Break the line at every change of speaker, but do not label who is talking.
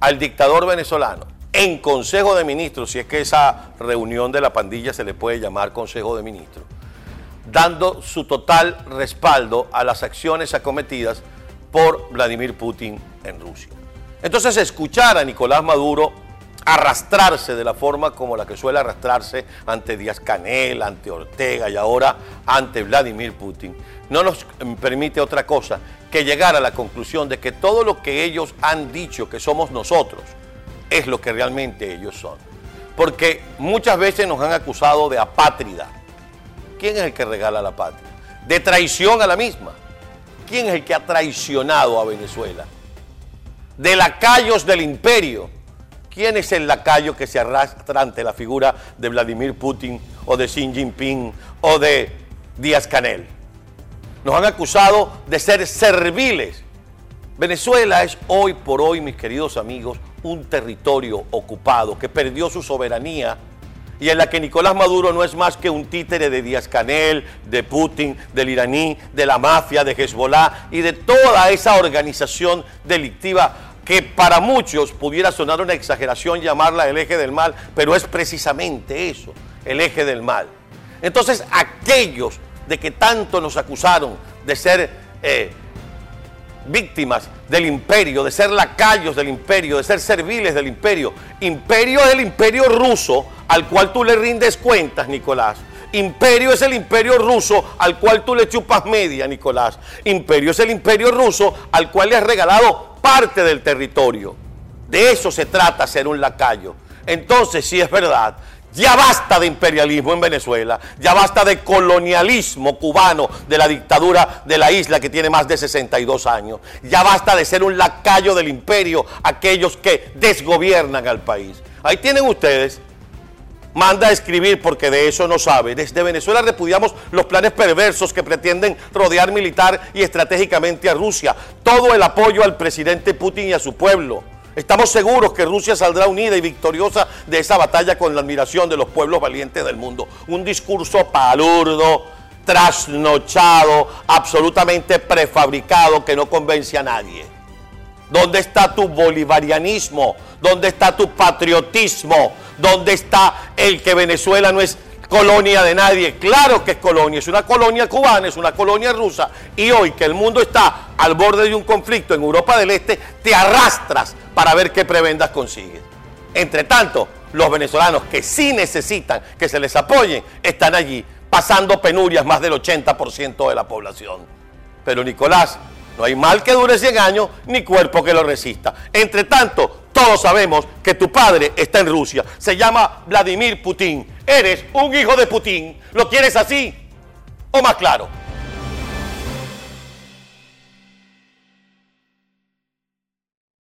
al dictador venezolano en Consejo de Ministros, si es que esa reunión de la pandilla se le puede llamar Consejo de Ministros, dando su total respaldo a las acciones acometidas por Vladimir Putin en Rusia. Entonces escuchar a Nicolás Maduro arrastrarse de la forma como la que suele arrastrarse ante Díaz Canel, ante Ortega y ahora ante Vladimir Putin, no nos permite otra cosa que llegar a la conclusión de que todo lo que ellos han dicho que somos nosotros es lo que realmente ellos son. Porque muchas veces nos han acusado de apátrida. ¿Quién es el que regala la patria? De traición a la misma. ¿Quién es el que ha traicionado a Venezuela? De lacayos del imperio ¿Quién es el lacayo que se arrastra ante la figura de Vladimir Putin o de Xi Jinping o de Díaz Canel? Nos han acusado de ser serviles. Venezuela es hoy por hoy, mis queridos amigos, un territorio ocupado que perdió su soberanía y en la que Nicolás Maduro no es más que un títere de Díaz Canel, de Putin, del iraní, de la mafia, de Hezbollah y de toda esa organización delictiva que para muchos pudiera sonar una exageración llamarla el eje del mal, pero es precisamente eso, el eje del mal. Entonces, aquellos de que tanto nos acusaron de ser eh, víctimas del imperio, de ser lacayos del imperio, de ser serviles del imperio, imperio es el imperio ruso al cual tú le rindes cuentas, Nicolás. Imperio es el imperio ruso al cual tú le chupas media, Nicolás. Imperio es el imperio ruso al cual le has regalado parte del territorio. De eso se trata ser un lacayo. Entonces, si es verdad, ya basta de imperialismo en Venezuela, ya basta de colonialismo cubano de la dictadura de la isla que tiene más de 62 años, ya basta de ser un lacayo del imperio aquellos que desgobiernan al país. Ahí tienen ustedes manda a escribir porque de eso no sabe. Desde Venezuela repudiamos los planes perversos que pretenden rodear militar y estratégicamente a Rusia. Todo el apoyo al presidente Putin y a su pueblo. Estamos seguros que Rusia saldrá unida y victoriosa de esa batalla con la admiración de los pueblos valientes del mundo. Un discurso palurdo, trasnochado, absolutamente prefabricado que no convence a nadie. ¿Dónde está tu bolivarianismo? ¿Dónde está tu patriotismo? ¿Dónde está el que Venezuela no es colonia de nadie? Claro que es colonia, es una colonia cubana, es una colonia rusa. Y hoy que el mundo está al borde de un conflicto en Europa del Este, te arrastras para ver qué prebendas consigues. Entre tanto, los venezolanos que sí necesitan que se les apoyen están allí, pasando penurias más del 80% de la población. Pero Nicolás, no hay mal que dure 100 años, ni cuerpo que lo resista. Entre tanto, todos sabemos que tu padre está en Rusia. Se llama Vladimir Putin. Eres un hijo de Putin. ¿Lo quieres así o más claro?